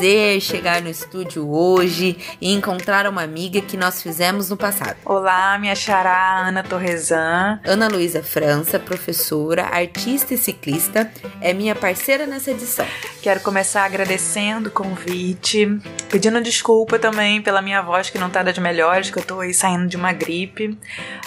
prazer chegar no estúdio hoje e encontrar uma amiga que nós fizemos no passado. Olá, minha xará Ana Torresan. Ana Luísa França, professora, artista e ciclista, é minha parceira nessa edição. Quero começar agradecendo o convite, pedindo desculpa também pela minha voz que não tá das melhores, que eu tô aí saindo de uma gripe,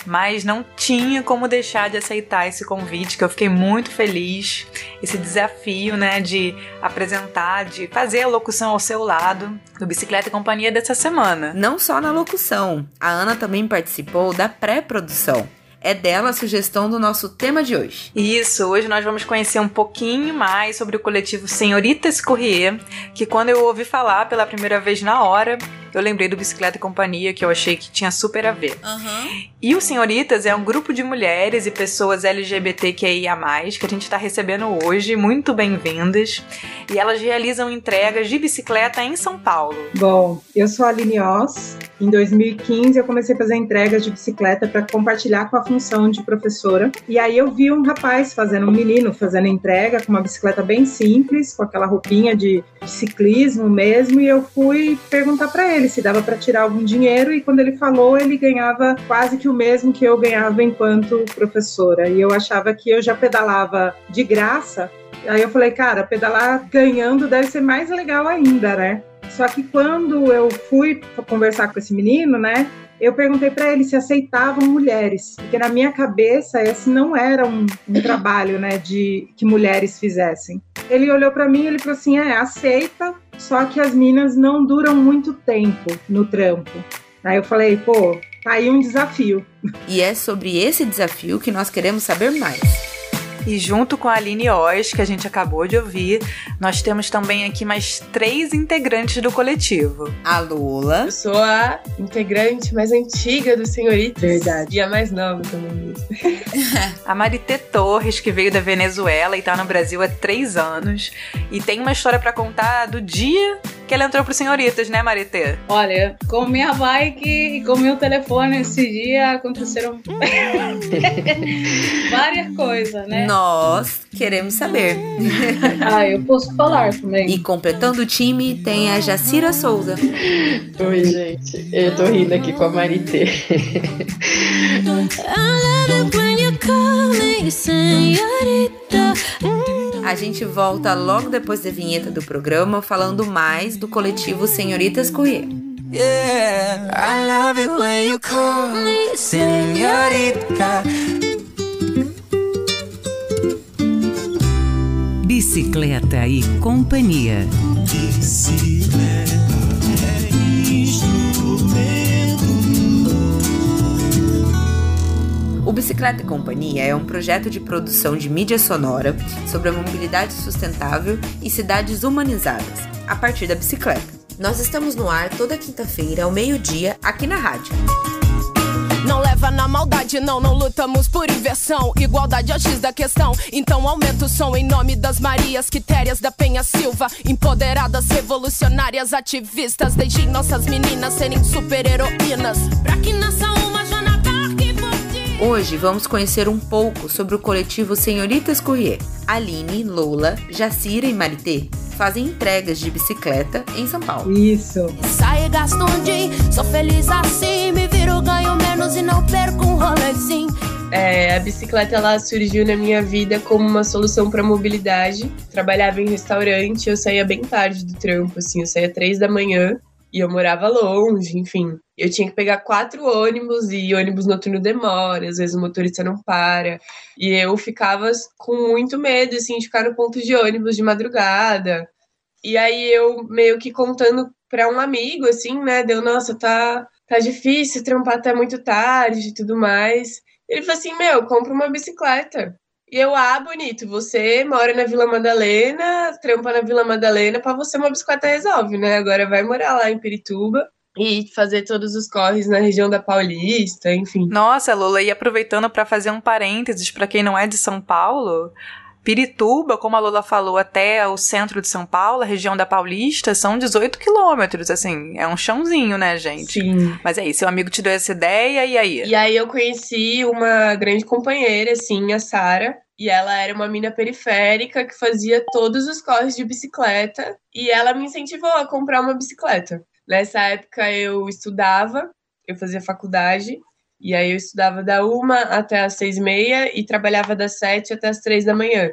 mas não tinha como deixar de aceitar esse convite, que eu fiquei muito feliz, esse desafio, né, de apresentar, de fazer a locução ao seu lado no Bicicleta e Companhia dessa semana. Não só na locução, a Ana também participou da pré-produção. É dela a sugestão do nosso tema de hoje. Isso, hoje nós vamos conhecer um pouquinho mais sobre o coletivo Senhoritas Courrier, que quando eu ouvi falar pela primeira vez na hora, eu lembrei do Bicicleta e Companhia, que eu achei que tinha super a ver. Uhum. E o Senhoritas é um grupo de mulheres e pessoas LGBTQIA+, que a gente está recebendo hoje, muito bem-vindas. E elas realizam entregas de bicicleta em São Paulo. Bom, eu sou a Aline Oss. Em 2015 eu comecei a fazer entregas de bicicleta para compartilhar com a função de professora. E aí eu vi um rapaz fazendo, um menino fazendo entrega com uma bicicleta bem simples, com aquela roupinha de, de ciclismo mesmo, e eu fui perguntar para ele se dava para tirar algum dinheiro e quando ele falou, ele ganhava quase que o mesmo que eu ganhava enquanto professora. E eu achava que eu já pedalava de graça. Aí eu falei, cara, pedalar ganhando deve ser mais legal ainda, né? Só que quando eu fui conversar com esse menino, né, eu perguntei para ele se aceitavam mulheres, porque na minha cabeça esse não era um, um trabalho, né, de que mulheres fizessem. Ele olhou para mim e ele falou assim: "É, aceita, só que as minas não duram muito tempo no trampo". Aí eu falei: "Pô, tá aí um desafio". E é sobre esse desafio que nós queremos saber mais. E junto com a Aline Oz, que a gente acabou de ouvir, nós temos também aqui mais três integrantes do coletivo. A Lula. Eu sou a integrante mais antiga do Senhoritas. Verdade. E a mais nova também. a Marité Torres, que veio da Venezuela e tá no Brasil há três anos. E tem uma história para contar do dia que ela entrou pro Senhoritas, né, Marité? Olha, com minha bike e com meu telefone esse dia aconteceram várias coisas, né? Nós queremos saber. ah, eu posso falar também. E completando o time tem a Jacira Souza. Oi, gente. Eu tô rindo aqui com a Marité. A gente volta logo depois da vinheta do programa falando mais do coletivo Senhoritas Courier. Yeah, I love it when you call me senhorita. Bicicleta e companhia. Bicicleta O Bicicleta e Companhia é um projeto de produção de mídia sonora sobre a mobilidade sustentável e cidades humanizadas, a partir da bicicleta. Nós estamos no ar toda quinta-feira, ao meio-dia, aqui na rádio. Não leva na maldade, não, não lutamos por inversão. Igualdade é o X da questão. Então aumenta o som em nome das Marias Quitérias da Penha Silva. Empoderadas, revolucionárias, ativistas. Deixem nossas meninas serem super-heroínas. Pra que nasça Hoje vamos conhecer um pouco sobre o coletivo Senhoritas Courrier. Aline, Lola, Jacira e Marité fazem entregas de bicicleta em São Paulo. Isso. Sai, gasto um dia, sou feliz assim, me viro, ganho menos e não perco um rolezinho. É, a bicicleta ela surgiu na minha vida como uma solução para mobilidade. Trabalhava em restaurante, eu saía bem tarde do trampo, assim, eu saía três da manhã e eu morava longe, enfim. Eu tinha que pegar quatro ônibus e ônibus noturno demora, às vezes o motorista não para. E eu ficava com muito medo, assim, de ficar no ponto de ônibus de madrugada. E aí eu meio que contando para um amigo, assim, né, deu, nossa, tá, tá difícil trampar até muito tarde e tudo mais. Ele falou assim, meu, compra uma bicicleta. E eu, ah, bonito, você mora na Vila Madalena, trampa na Vila Madalena, para você uma bicicleta resolve, né? Agora vai morar lá em Pirituba e fazer todos os corres na região da Paulista, enfim. Nossa, Lula, e aproveitando para fazer um parênteses para quem não é de São Paulo, Pirituba, como a Lula falou, até o centro de São Paulo, a região da Paulista, são 18 quilômetros, assim, é um chãozinho, né, gente? Sim. Mas é isso, seu amigo te deu essa ideia, e aí? E aí eu conheci uma grande companheira, assim, a Sara, E ela era uma mina periférica que fazia todos os corres de bicicleta. E ela me incentivou a comprar uma bicicleta. Nessa época eu estudava, eu fazia faculdade. E aí eu estudava da uma até as seis e meia e trabalhava das sete até as três da manhã.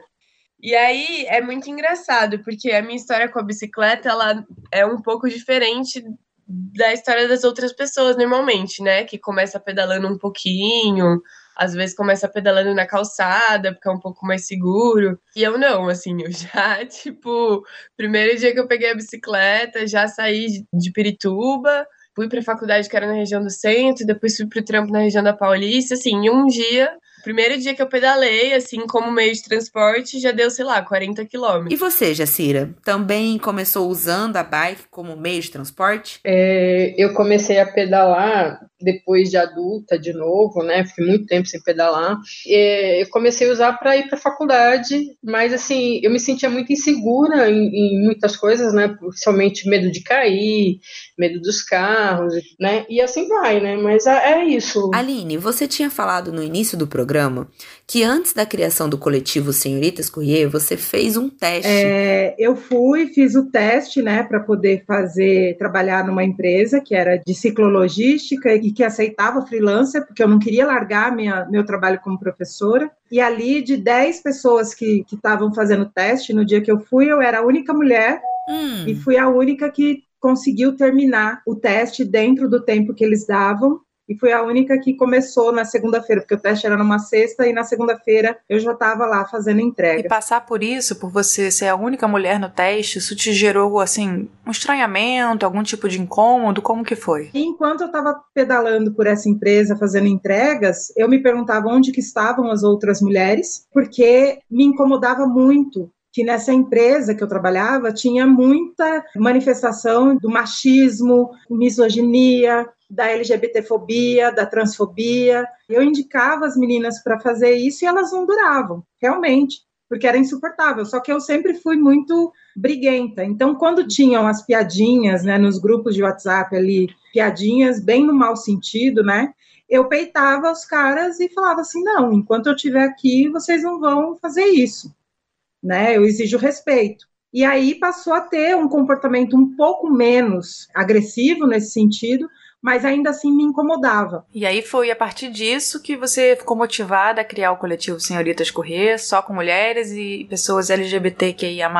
E aí é muito engraçado, porque a minha história com a bicicleta ela é um pouco diferente da história das outras pessoas normalmente, né? Que começa pedalando um pouquinho, às vezes começa pedalando na calçada, porque é um pouco mais seguro. E eu não, assim, eu já, tipo, primeiro dia que eu peguei a bicicleta, já saí de Pirituba, fui para a faculdade que era na região do centro, depois fui para o trampo na região da Paulista, assim, em um dia primeiro dia que eu pedalei, assim, como meio de transporte, já deu, sei lá, 40 quilômetros. E você, Jacira, também começou usando a bike como meio de transporte? É, eu comecei a pedalar depois de adulta de novo, né? Fiquei muito tempo sem pedalar. É, eu comecei a usar para ir para a faculdade, mas assim, eu me sentia muito insegura em, em, muitas coisas, né? Principalmente medo de cair, medo dos carros, né? E assim vai, né? Mas é, é isso. Aline, você tinha falado no início do programa programa que antes da criação do coletivo Senhoritas Courier, você fez um teste. É, eu fui, fiz o teste, né, para poder fazer, trabalhar numa empresa que era de ciclologística e que aceitava freelancer, porque eu não queria largar minha, meu trabalho como professora. E ali, de 10 pessoas que estavam fazendo teste, no dia que eu fui, eu era a única mulher hum. e fui a única que conseguiu terminar o teste dentro do tempo que eles davam e fui a única que começou na segunda-feira, porque o teste era numa sexta e na segunda-feira eu já estava lá fazendo entrega. E passar por isso, por você ser a única mulher no teste, isso te gerou assim um estranhamento, algum tipo de incômodo? Como que foi? E enquanto eu estava pedalando por essa empresa, fazendo entregas, eu me perguntava onde que estavam as outras mulheres, porque me incomodava muito que nessa empresa que eu trabalhava tinha muita manifestação do machismo, misoginia, da LGBTfobia, da transfobia. Eu indicava as meninas para fazer isso e elas não duravam, realmente, porque era insuportável. Só que eu sempre fui muito briguenta. Então, quando tinham as piadinhas, né, nos grupos de WhatsApp ali, piadinhas bem no mau sentido, né? Eu peitava os caras e falava assim: "Não, enquanto eu estiver aqui, vocês não vão fazer isso". Né? Eu exijo respeito. E aí passou a ter um comportamento um pouco menos agressivo nesse sentido, mas ainda assim me incomodava. E aí foi a partir disso que você ficou motivada a criar o coletivo Senhoritas Correr, só com mulheres e pessoas LGBTQIA+.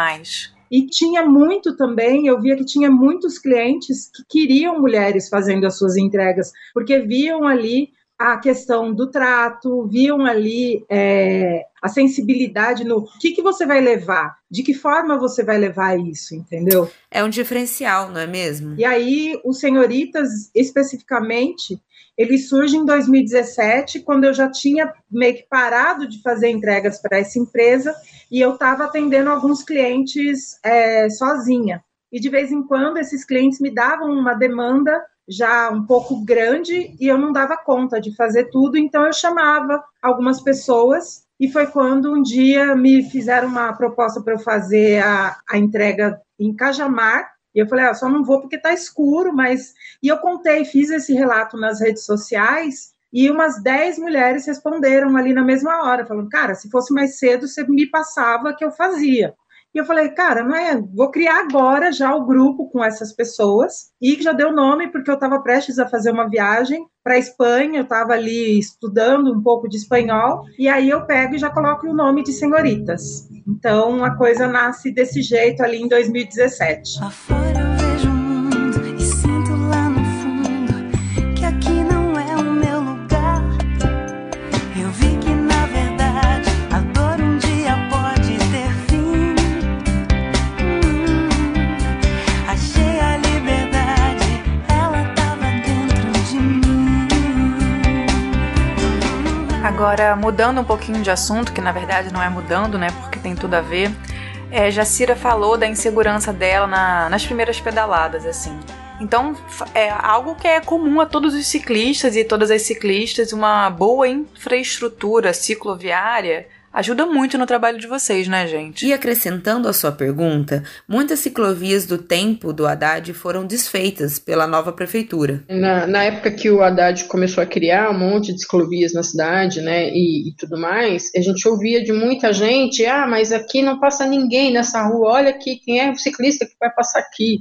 E tinha muito também, eu via que tinha muitos clientes que queriam mulheres fazendo as suas entregas, porque viam ali a questão do trato, viam ali é, a sensibilidade no que, que você vai levar, de que forma você vai levar isso, entendeu? É um diferencial, não é mesmo? E aí, os Senhoritas, especificamente, ele surge em 2017, quando eu já tinha meio que parado de fazer entregas para essa empresa e eu estava atendendo alguns clientes é, sozinha. E de vez em quando esses clientes me davam uma demanda já um pouco grande e eu não dava conta de fazer tudo, então eu chamava algumas pessoas e foi quando um dia me fizeram uma proposta para eu fazer a, a entrega em Cajamar. E eu falei, ah, só não vou porque está escuro, mas. E eu contei, fiz esse relato nas redes sociais, e umas 10 mulheres responderam ali na mesma hora, falando, cara, se fosse mais cedo, você me passava que eu fazia. E eu falei, cara, não é, vou criar agora já o grupo com essas pessoas e já deu nome porque eu estava prestes a fazer uma viagem para Espanha, eu estava ali estudando um pouco de espanhol e aí eu pego e já coloco o nome de senhoritas. Então a coisa nasce desse jeito ali em 2017. Afora. Agora, mudando um pouquinho de assunto, que na verdade não é mudando, né? Porque tem tudo a ver. É, Jacira falou da insegurança dela na, nas primeiras pedaladas, assim. Então, é algo que é comum a todos os ciclistas e todas as ciclistas, uma boa infraestrutura cicloviária ajuda muito no trabalho de vocês, né, gente? E acrescentando a sua pergunta, muitas ciclovias do tempo do Haddad foram desfeitas pela nova prefeitura. Na, na época que o Haddad começou a criar um monte de ciclovias na cidade, né, e, e, tudo mais, a gente ouvia de muita gente, ah, mas aqui não passa ninguém nessa rua, olha aqui, quem é o ciclista que vai passar aqui?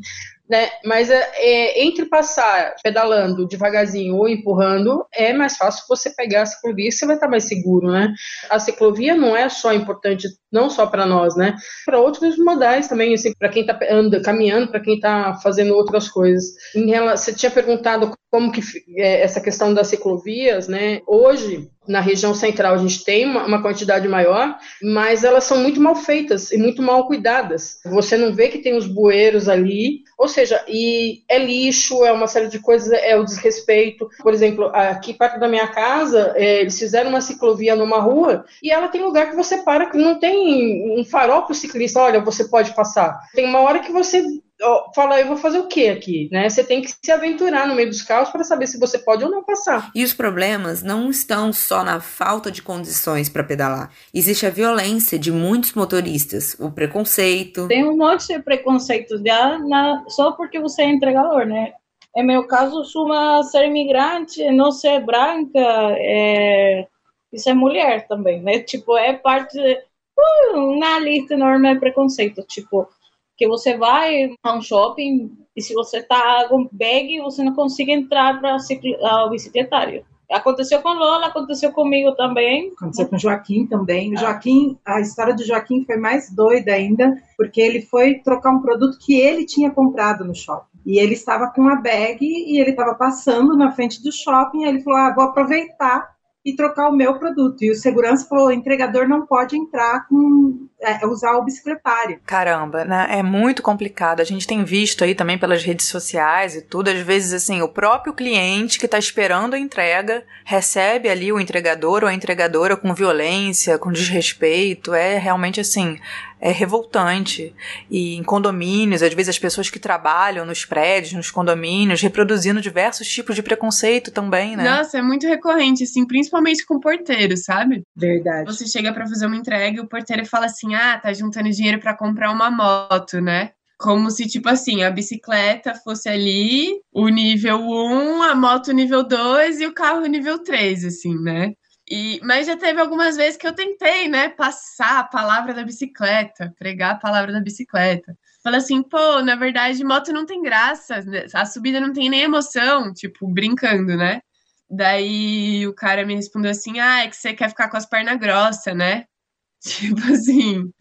Né? Mas é, é, entre passar pedalando devagarzinho ou empurrando, é mais fácil você pegar a ciclovia, você vai estar mais seguro, né? A ciclovia não é só importante, não só para nós, né? Para outros modais também, assim, para quem está caminhando, para quem está fazendo outras coisas. Em relação, você tinha perguntado como que é, essa questão das ciclovias, né? Hoje na região central a gente tem uma, quantidade maior, mas elas são muito mal feitas e muito mal cuidadas. Você não vê que tem os bueiros ali, ou seja, e é lixo, é uma série de coisas, é o desrespeito. Por exemplo, aqui perto da minha casa, é, eles fizeram uma ciclovia numa rua e ela tem lugar que você para que não tem um farol para o ciclista, olha, você pode passar. Tem uma hora que você fala, eu vou fazer o que aqui, né? Você tem que se aventurar no meio dos carros para saber se você pode ou não passar. E os problemas não estão só na falta de condições para pedalar. Existe a violência de muitos motoristas, o preconceito. Tem um monte de preconceito já na, só porque você é entregador, né? Em meu caso, sou uma ser imigrante, não ser branca, é, e ser mulher também, né? Tipo, é parte de, uh, na lista enorme de preconceito, tipo que você vai a um shopping e se você tá com bag, você não consegue entrar para o bicicletário. Aconteceu com Lola, aconteceu comigo também. Aconteceu com Joaquim também. O Joaquim, a história do Joaquim foi mais doida ainda, porque ele foi trocar um produto que ele tinha comprado no shopping. E ele estava com a bag e ele estava passando na frente do shopping. Ele falou: Ah, vou aproveitar e trocar o meu produto. E o segurança falou: o entregador não pode entrar com é, usar o bicicletário. Caramba, né? É muito complicado. A gente tem visto aí também pelas redes sociais e tudo, às vezes assim, o próprio cliente que está esperando a entrega recebe ali o entregador ou a entregadora com violência, com desrespeito. É realmente assim, é revoltante. E em condomínios, às vezes as pessoas que trabalham nos prédios, nos condomínios, reproduzindo diversos tipos de preconceito também, né? Nossa, é muito recorrente, assim, principalmente com porteiro, sabe? Verdade. Você chega para fazer uma entrega e o porteiro fala assim: ah, tá juntando dinheiro para comprar uma moto, né? Como se, tipo assim, a bicicleta fosse ali, o nível 1, a moto nível 2 e o carro nível 3, assim, né? E, mas já teve algumas vezes que eu tentei, né, passar a palavra da bicicleta, pregar a palavra da bicicleta. Falei assim, pô, na verdade, moto não tem graça, né, a subida não tem nem emoção, tipo, brincando, né? Daí o cara me respondeu assim: ah, é que você quer ficar com as pernas grossas, né? Tipo assim.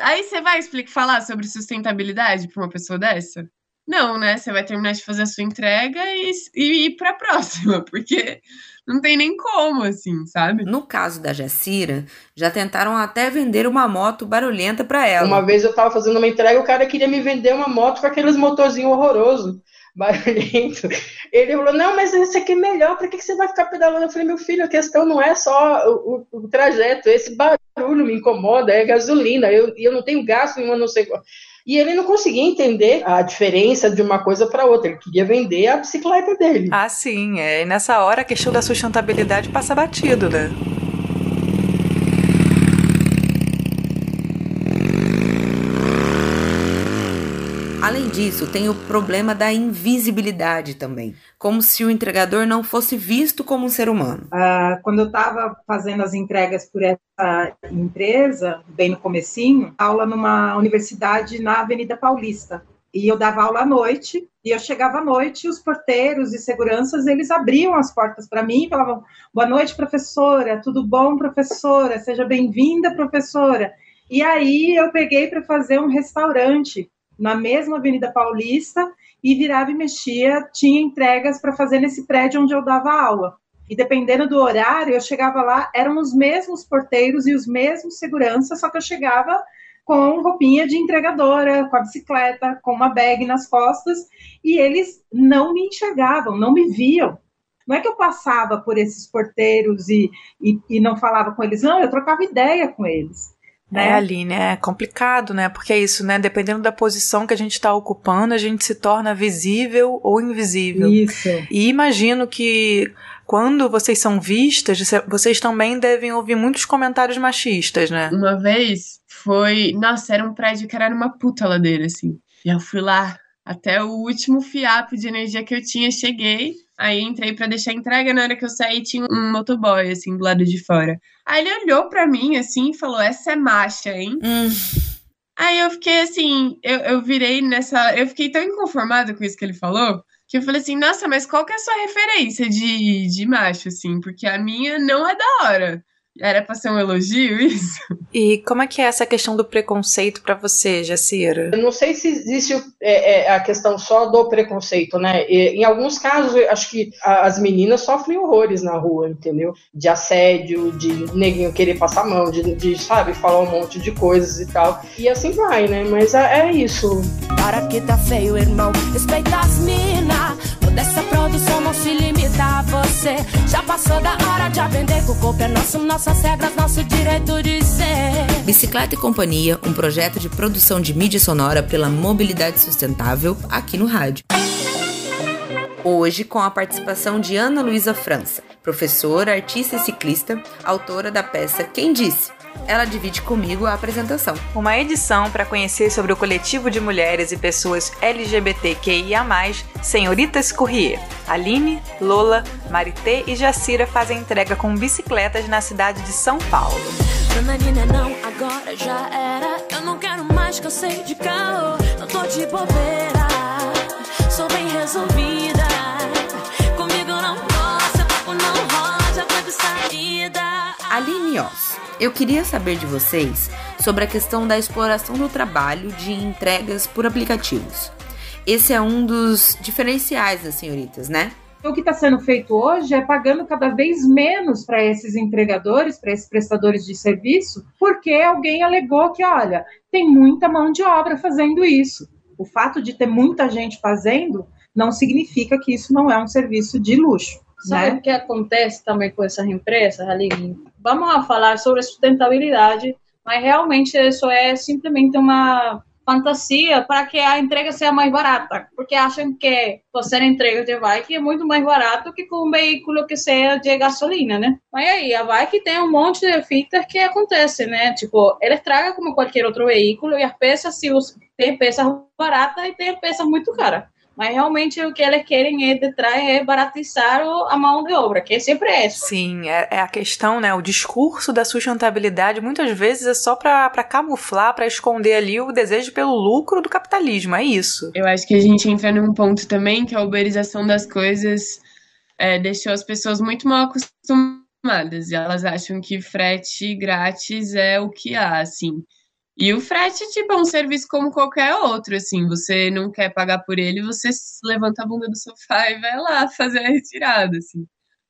Aí você vai explicar, falar sobre sustentabilidade para uma pessoa dessa? Não, né? Você vai terminar de fazer a sua entrega e, e ir para a próxima, porque não tem nem como, assim, sabe? No caso da Jacira, já tentaram até vender uma moto barulhenta para ela. Uma vez eu tava fazendo uma entrega, o cara queria me vender uma moto com aqueles motorzinhos horrorosos, barulhento. Ele falou: Não, mas esse aqui é melhor, para que, que você vai ficar pedalando? Eu falei: Meu filho, a questão não é só o, o, o trajeto, esse barulho me incomoda, é gasolina, eu, eu não tenho gasto nenhum, não sei qual. E ele não conseguia entender a diferença de uma coisa para outra. Ele queria vender a bicicleta dele. Ah, sim. É. E nessa hora a questão da sustentabilidade passa batido, né? Além disso, tem o problema da invisibilidade também, como se o entregador não fosse visto como um ser humano. Uh, quando eu estava fazendo as entregas por essa empresa, bem no comecinho, aula numa universidade na Avenida Paulista. E eu dava aula à noite, e eu chegava à noite, e os porteiros e seguranças, eles abriam as portas para mim e falavam, boa noite, professora, tudo bom, professora? Seja bem-vinda, professora. E aí eu peguei para fazer um restaurante na mesma Avenida Paulista e virava e mexia, tinha entregas para fazer nesse prédio onde eu dava aula. E dependendo do horário, eu chegava lá, eram os mesmos porteiros e os mesmos seguranças, só que eu chegava com roupinha de entregadora, com a bicicleta, com uma bag nas costas, e eles não me enxergavam, não me viam. Não é que eu passava por esses porteiros e, e, e não falava com eles, não, eu trocava ideia com eles. Né? É, Aline, é complicado, né? Porque é isso, né? Dependendo da posição que a gente está ocupando, a gente se torna visível ou invisível. Isso. E imagino que quando vocês são vistas, vocês também devem ouvir muitos comentários machistas, né? Uma vez foi. Nossa, era um prédio que era numa puta ladeira, assim. E eu fui lá, até o último fiapo de energia que eu tinha, cheguei. Aí entrei para deixar a entrega, na hora que eu saí tinha um motoboy, assim, do lado de fora. Aí ele olhou para mim, assim, e falou, essa é macha, hein? Hum. Aí eu fiquei assim, eu, eu virei nessa... Eu fiquei tão inconformada com isso que ele falou, que eu falei assim, nossa, mas qual que é a sua referência de, de macho, assim? Porque a minha não é da hora. Era pra ser um elogio isso? E como é que é essa questão do preconceito para você, Jacira? Eu não sei se existe é, é, a questão só do preconceito, né? E, em alguns casos, eu acho que as meninas sofrem horrores na rua, entendeu? De assédio, de neguinho querer passar a mão, de, de, sabe, falar um monte de coisas e tal. E assim vai, né? Mas é, é isso. Para que tá feio, irmão, respeita as minas. Toda essa produção não se limita a você. Já passou da hora de aprender que o corpo é nosso, nossas regras, nosso direito de ser. Bicicleta e Companhia, um projeto de produção de mídia sonora pela mobilidade sustentável aqui no rádio. Hoje, com a participação de Ana Luísa França, professora, artista e ciclista, autora da peça Quem Disse? Ela divide comigo a apresentação. Uma edição para conhecer sobre o coletivo de mulheres e pessoas LGBTQIA+, Senhoritas Courrier. Aline, Lola, Marité e Jacira fazem entrega com bicicletas na cidade de São Paulo. Nananina não, agora já era. Eu não quero mais que eu sei de caô. Não tô de bobeira, sou bem resolvida. Comigo não posso, papo não roda, de saída. Aline Oz eu queria saber de vocês sobre a questão da exploração do trabalho de entregas por aplicativos. Esse é um dos diferenciais das senhoritas, né? O que está sendo feito hoje é pagando cada vez menos para esses entregadores, para esses prestadores de serviço, porque alguém alegou que, olha, tem muita mão de obra fazendo isso. O fato de ter muita gente fazendo não significa que isso não é um serviço de luxo. Sabe né? o que acontece também com essas empresas, Aline? Vamos falar sobre sustentabilidade, mas realmente isso é simplesmente uma fantasia para que a entrega seja mais barata, porque acham que fazer entrega de bike é muito mais barato que com um veículo que seja de gasolina, né? Mas aí, a bike tem um monte de fitas que acontecem, né? Tipo, ela estraga como qualquer outro veículo e as peças, se tem peças baratas e tem peças muito caras. Mas realmente o que eles querem é de trás é baratizar a mão de obra, que é sempre é isso. Sim, é, é, a questão, né? O discurso da sustentabilidade muitas vezes é só para camuflar, para esconder ali o desejo pelo lucro do capitalismo. É isso. Eu acho que a gente entra num ponto também que a uberização das coisas é, deixou as pessoas muito mal acostumadas. E elas acham que frete grátis é o que há, assim. E o frete, tipo, é um serviço como qualquer outro, assim, você não quer pagar por ele, você levanta a bunda do sofá e vai lá fazer a retirada, assim.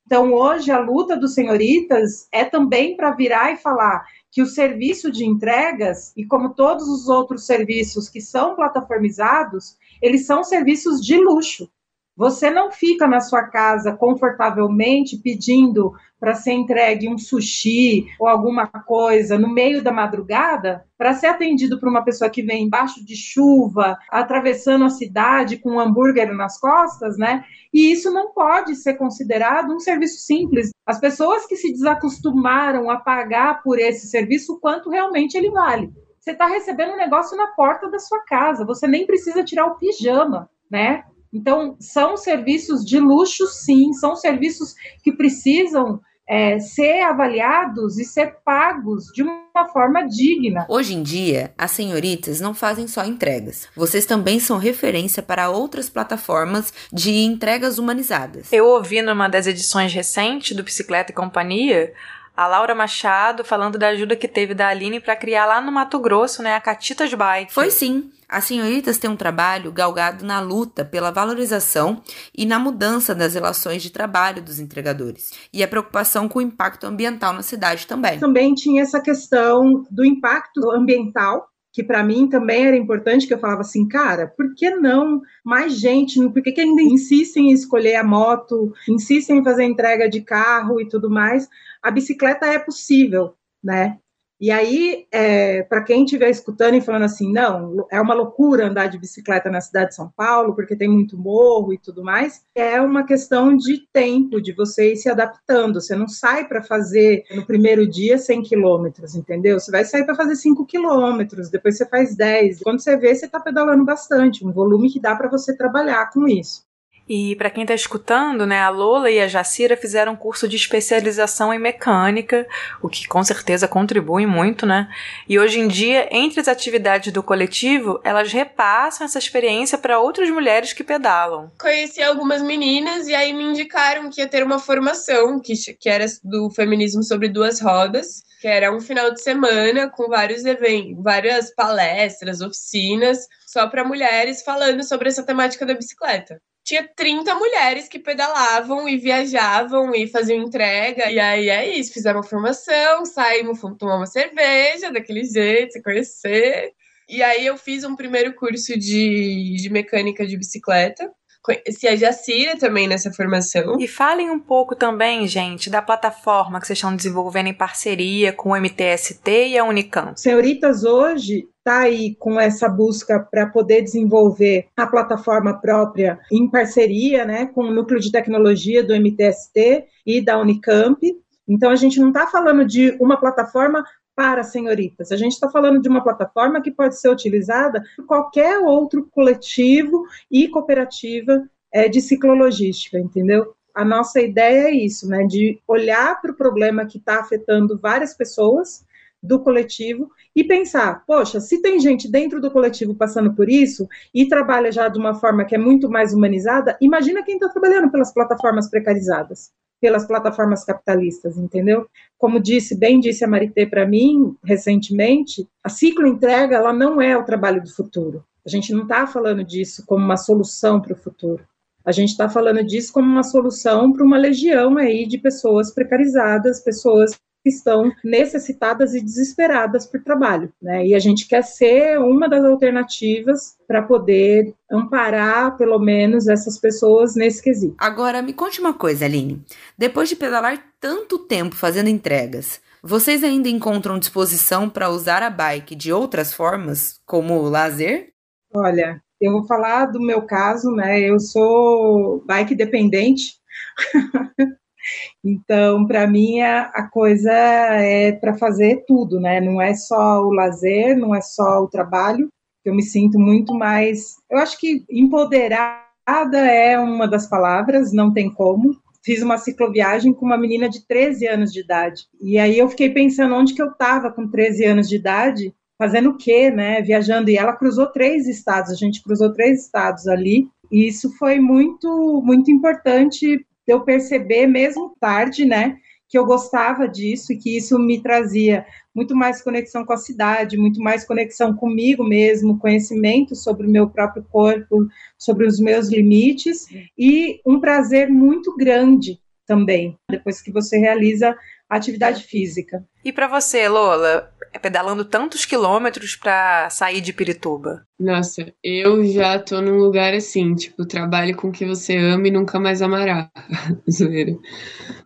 Então, hoje, a luta dos senhoritas é também para virar e falar que o serviço de entregas, e como todos os outros serviços que são plataformizados, eles são serviços de luxo. Você não fica na sua casa confortavelmente pedindo para ser entregue um sushi ou alguma coisa no meio da madrugada para ser atendido por uma pessoa que vem embaixo de chuva, atravessando a cidade com um hambúrguer nas costas, né? E isso não pode ser considerado um serviço simples. As pessoas que se desacostumaram a pagar por esse serviço, quanto realmente ele vale. Você está recebendo um negócio na porta da sua casa, você nem precisa tirar o pijama, né? Então, são serviços de luxo, sim, são serviços que precisam é, ser avaliados e ser pagos de uma forma digna. Hoje em dia, as senhoritas não fazem só entregas. Vocês também são referência para outras plataformas de entregas humanizadas. Eu ouvi numa das edições recentes do Bicicleta e Companhia a Laura Machado falando da ajuda que teve da Aline para criar lá no Mato Grosso, né, a Catitas Bike. Foi sim. As senhoritas têm um trabalho galgado na luta pela valorização e na mudança das relações de trabalho dos entregadores e a preocupação com o impacto ambiental na cidade também. Também tinha essa questão do impacto ambiental que para mim também era importante, que eu falava assim, cara, por que não mais gente, por que, que ainda insistem em escolher a moto, insistem em fazer entrega de carro e tudo mais? A bicicleta é possível, né? E aí, é, para quem estiver escutando e falando assim, não, é uma loucura andar de bicicleta na cidade de São Paulo, porque tem muito morro e tudo mais, é uma questão de tempo, de você ir se adaptando. Você não sai para fazer no primeiro dia 100 quilômetros, entendeu? Você vai sair para fazer 5 quilômetros, depois você faz 10. Quando você vê, você está pedalando bastante, um volume que dá para você trabalhar com isso. E para quem está escutando, né, a Lola e a Jacira fizeram um curso de especialização em mecânica, o que com certeza contribui muito, né? E hoje em dia, entre as atividades do coletivo, elas repassam essa experiência para outras mulheres que pedalam. Conheci algumas meninas e aí me indicaram que ia ter uma formação que, que era do feminismo sobre duas rodas, que era um final de semana com vários eventos, várias palestras, oficinas, só para mulheres falando sobre essa temática da bicicleta tinha 30 mulheres que pedalavam e viajavam e faziam entrega. E aí é isso, fizemos uma formação, saímos, fomos tomar uma cerveja, daquele jeito, se conhecer. E aí eu fiz um primeiro curso de, de mecânica de bicicleta. Conheci a Jacira também nessa formação. E falem um pouco também, gente, da plataforma que vocês estão desenvolvendo em parceria com o MTST e a Unicamp. Senhoritas hoje está aí com essa busca para poder desenvolver a plataforma própria em parceria né, com o núcleo de tecnologia do MTST e da Unicamp. Então, a gente não está falando de uma plataforma para senhoritas, a gente está falando de uma plataforma que pode ser utilizada por qualquer outro coletivo e cooperativa é, de ciclologística, entendeu? A nossa ideia é isso, né, de olhar para o problema que está afetando várias pessoas do coletivo e pensar, poxa, se tem gente dentro do coletivo passando por isso e trabalha já de uma forma que é muito mais humanizada, imagina quem está trabalhando pelas plataformas precarizadas, pelas plataformas capitalistas, entendeu? Como disse, bem disse a Marité para mim recentemente, a ciclo entrega ela não é o trabalho do futuro. A gente não está falando disso como uma solução para o futuro. A gente está falando disso como uma solução para uma legião aí de pessoas precarizadas, pessoas estão necessitadas e desesperadas por trabalho, né? E a gente quer ser uma das alternativas para poder amparar, pelo menos, essas pessoas nesse quesito. Agora, me conte uma coisa, Aline. Depois de pedalar tanto tempo fazendo entregas, vocês ainda encontram disposição para usar a bike de outras formas, como lazer? Olha, eu vou falar do meu caso, né? Eu sou bike dependente. Então, para mim, a, a, coisa é para fazer tudo, né? Não é só o lazer, não é só o trabalho. Eu me sinto muito mais. Eu acho que empoderada é uma das palavras, não tem como. Fiz uma cicloviagem com uma menina de 13 anos de idade. E aí eu fiquei pensando onde que eu estava com 13 anos de idade, fazendo o quê, né? Viajando. E ela cruzou três estados, a gente cruzou três estados ali. E isso foi muito, muito importante de eu perceber, mesmo tarde, né, que eu gostava disso e que isso me trazia muito mais conexão com a cidade, muito mais conexão comigo mesmo, conhecimento sobre o meu próprio corpo, sobre os meus limites e um prazer muito grande também, depois que você realiza a atividade física. E para você, Lola, pedalando tantos quilômetros para sair de Pirituba? Nossa, eu já tô num lugar assim, tipo, trabalhe com o que você ama e nunca mais amará. Zoeira.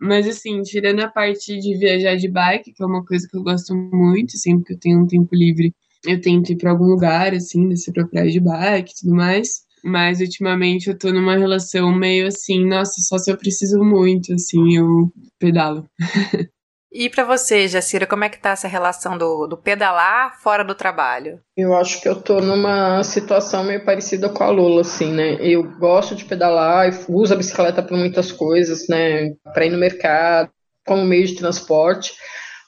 Mas assim, tirando a parte de viajar de bike, que é uma coisa que eu gosto muito, sempre que eu tenho um tempo livre, eu tento ir para algum lugar, assim, descer pra praia de bike e tudo mais. Mas ultimamente eu tô numa relação meio assim, nossa, só se eu preciso muito, assim, eu pedalo. E para você, Jacira, como é que tá essa relação do, do pedalar fora do trabalho? Eu acho que eu tô numa situação meio parecida com a Lula, assim, né? Eu gosto de pedalar, uso a bicicleta para muitas coisas, né? Para ir no mercado, como meio de transporte,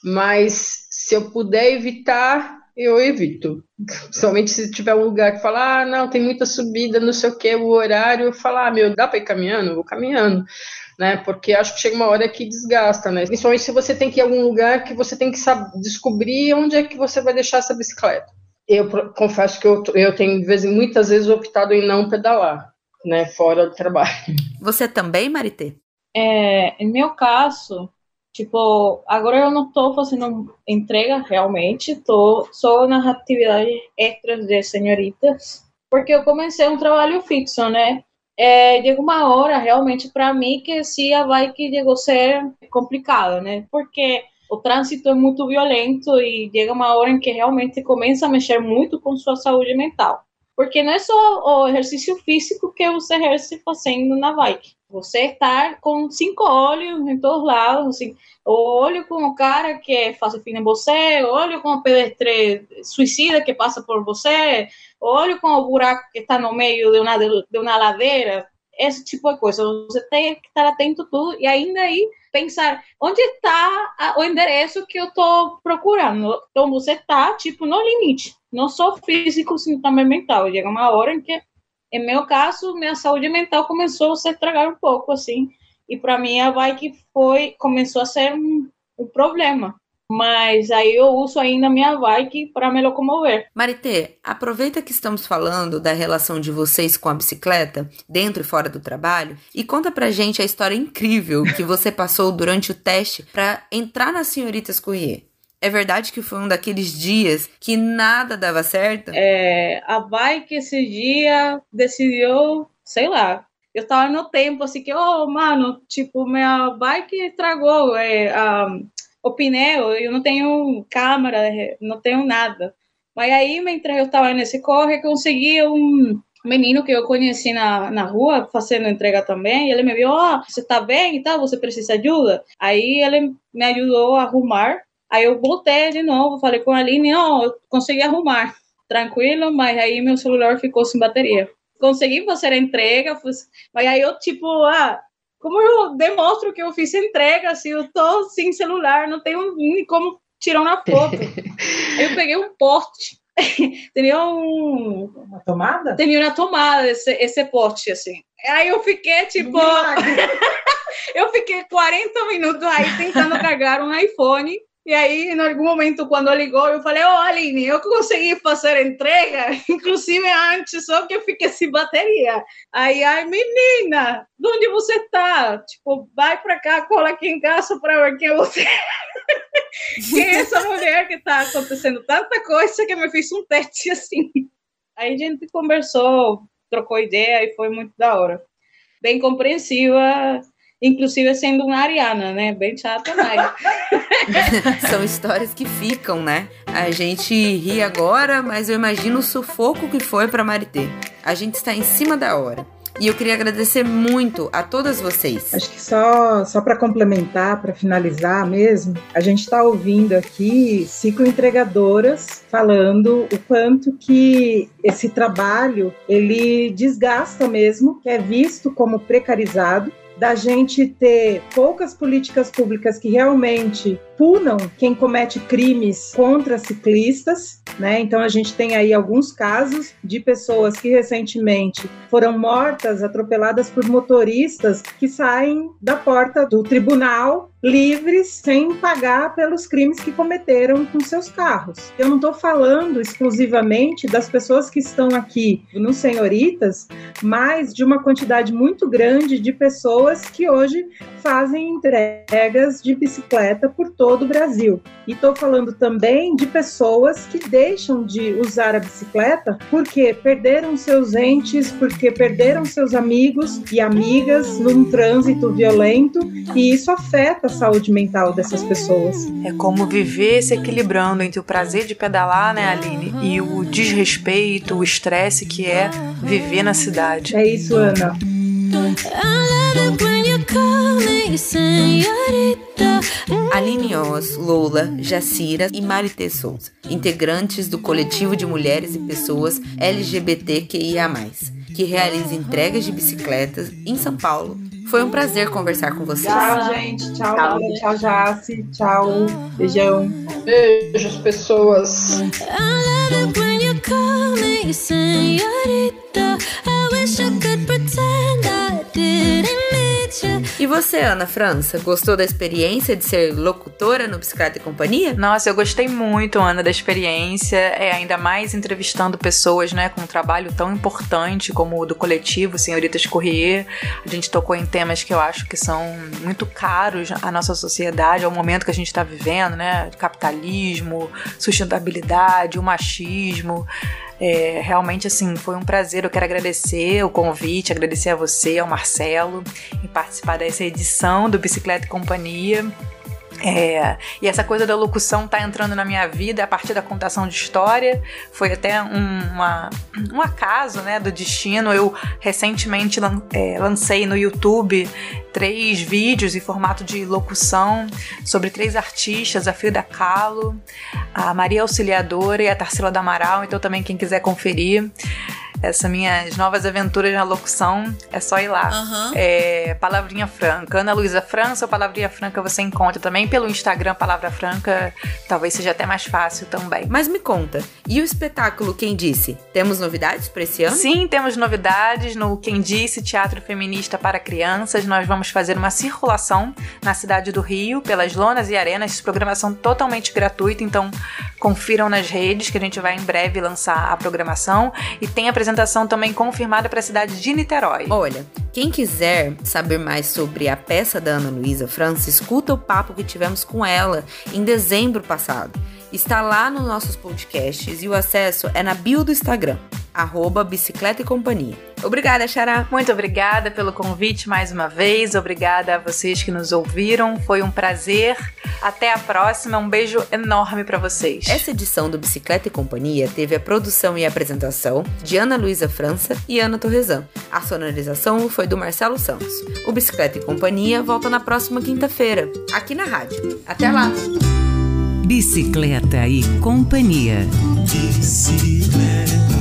mas se eu puder evitar, eu evito. Somente se tiver um lugar que fala, ah, não, tem muita subida, não sei o que, o horário, eu falo, ah, meu, dá para ir caminhando? Eu vou caminhando né? Porque acho que chega uma hora que desgasta, né? Principalmente se você tem que ir a algum lugar que você tem que saber, descobrir onde é que você vai deixar essa bicicleta. Eu confesso que eu, eu tenho muitas vezes optado em não pedalar, né? Fora do trabalho. Você também, Marité? É, em meu caso, tipo, agora eu não estou fazendo entrega realmente, estou só nas atividades extras de senhoritas, porque eu comecei um trabalho fixo, né? É, de hora realmente para mim que sim a bike chegou a ser complicada, né? Porque o trânsito é muito violento e chega uma hora em que realmente começa a mexer muito com sua saúde mental. Porque não é só o exercício físico que você exerce fazendo na bike. Você está com cinco olhos em todos lados, assim, olho com o cara que faz fim em você, olho com o pedestre suicida que passa por você, olho com o buraco que está no meio de uma, de uma ladeira, esse tipo de coisa. Você tem que estar atento a tudo e ainda aí pensar onde está o endereço que eu estou procurando. Então você está tipo no limite, não só físico, sim também mental. Chega uma hora em que, em meu caso, minha saúde mental começou a se estragar um pouco assim. E para mim a bike foi começou a ser um, um problema mas aí eu uso ainda minha bike para me locomover. Marité, aproveita que estamos falando da relação de vocês com a bicicleta, dentro e fora do trabalho, e conta pra gente a história incrível que você passou durante o teste para entrar nas Senhoritas Courier. É verdade que foi um daqueles dias que nada dava certo? É, a bike esse dia decidiu, sei lá, eu tava no tempo assim que, oh, mano, tipo, minha bike estragou, é, o pneu, eu não tenho câmera, não tenho nada. Mas aí, mentre eu estava nesse corre, consegui um menino que eu conheci na, na rua, fazendo entrega também, ele me viu, ó, oh, você tá bem e tal, você precisa de ajuda? Aí ele me ajudou a arrumar, aí eu voltei de novo, falei com a Aline, ó, oh, eu consegui arrumar, tranquilo, mas aí meu celular ficou sem bateria. Consegui fazer a entrega, mas aí eu, tipo, ah, como eu demonstro que eu fiz entrega, assim, eu tô sem celular, não tenho nem como tirar uma foto. eu peguei um poste, tinha um... Uma tomada? Tinha uma tomada, esse, esse poste, assim. Aí eu fiquei, tipo... eu fiquei 40 minutos aí tentando carregar um iPhone e aí, em algum momento, quando ligou, eu falei, ô oh, Aline, eu consegui fazer entrega, inclusive antes, só que eu fiquei sem bateria. Aí, ai, menina, de onde você está? Tipo, vai para cá, cola aqui em casa para ver quem é você. quem é essa mulher que está acontecendo tanta coisa que me fez um teste assim. Aí a gente conversou, trocou ideia e foi muito da hora. Bem compreensiva, inclusive sendo uma ariana, né? Bem chata, mas. São histórias que ficam, né? A gente ri agora, mas eu imagino o sufoco que foi para Marité. A gente está em cima da hora. E eu queria agradecer muito a todas vocês. Acho que só, só para complementar, para finalizar mesmo, a gente está ouvindo aqui ciclo entregadoras falando o quanto que esse trabalho ele desgasta mesmo, que é visto como precarizado da gente ter poucas políticas públicas que realmente punam quem comete crimes contra ciclistas, né? Então a gente tem aí alguns casos de pessoas que recentemente foram mortas, atropeladas por motoristas que saem da porta do tribunal livres sem pagar pelos crimes que cometeram com seus carros. Eu não estou falando exclusivamente das pessoas que estão aqui no Senhoritas, mas de uma quantidade muito grande de pessoas que hoje fazem entregas de bicicleta por todo o Brasil. E estou falando também de pessoas que deixam de usar a bicicleta porque perderam seus entes, porque perderam seus amigos e amigas num trânsito violento, e isso afeta a saúde mental dessas pessoas. É como viver se equilibrando entre o prazer de pedalar, né, Aline, e o desrespeito, o estresse que é viver na cidade. É isso, Ana. Aline Oz, Lola, Jacira e Marité Souza, integrantes do coletivo de mulheres e pessoas LGBTQIA+, que realiza entregas de bicicletas em São Paulo. Foi um prazer conversar com vocês. Tchau, gente. Tchau, tchau, tchau Jace. Tchau. Beijão. Beijos, pessoas. E você, Ana França, gostou da experiência de ser locutora no Bicicleta e Companhia? Nossa, eu gostei muito, Ana, da experiência, é ainda mais entrevistando pessoas, né, com um trabalho tão importante como o do coletivo Senhoritas Corrier. A gente tocou em temas que eu acho que são muito caros à nossa sociedade, ao momento que a gente está vivendo, né, capitalismo, sustentabilidade, o machismo. É, realmente, assim, foi um prazer. Eu quero agradecer o convite, agradecer a você, ao Marcelo, em participar dessa edição do Bicicleta e Companhia. É, e essa coisa da locução tá entrando na minha vida a partir da contação de história. Foi até um, uma, um acaso né, do destino. Eu recentemente lan, é, lancei no YouTube três vídeos em formato de locução sobre três artistas, a Frida Kahlo, a Maria Auxiliadora e a Tarsila da Amaral. Então também quem quiser conferir essas minhas novas aventuras na locução, é só ir lá. Uhum. É, Palavrinha Franca. Ana Luísa França ou Palavrinha Franca você encontra também pelo Instagram Palavra Franca. Talvez seja até mais fácil também. Mas me conta, e o espetáculo Quem Disse? Temos novidades para esse ano? Sim, temos novidades no Quem Disse Teatro Feminista para Crianças. Nós vamos fazer uma circulação na cidade do Rio, pelas lonas e arenas, programação totalmente gratuita, então confiram nas redes que a gente vai em breve lançar a programação e tem apresentação também confirmada para a cidade de Niterói. Olha, quem quiser saber mais sobre a peça da Ana Luísa França, escuta o papo que tivemos com ela em dezembro passado. Está lá nos nossos podcasts e o acesso é na bio do Instagram arroba Bicicleta e Companhia. Obrigada, Xará. Muito obrigada pelo convite mais uma vez. Obrigada a vocês que nos ouviram. Foi um prazer. Até a próxima. Um beijo enorme para vocês. Essa edição do Bicicleta e Companhia teve a produção e apresentação de Ana Luísa França e Ana Torresan. A sonorização foi do Marcelo Santos. O Bicicleta e Companhia volta na próxima quinta-feira, aqui na rádio. Até lá! Bicicleta e Companhia. Bicicleta.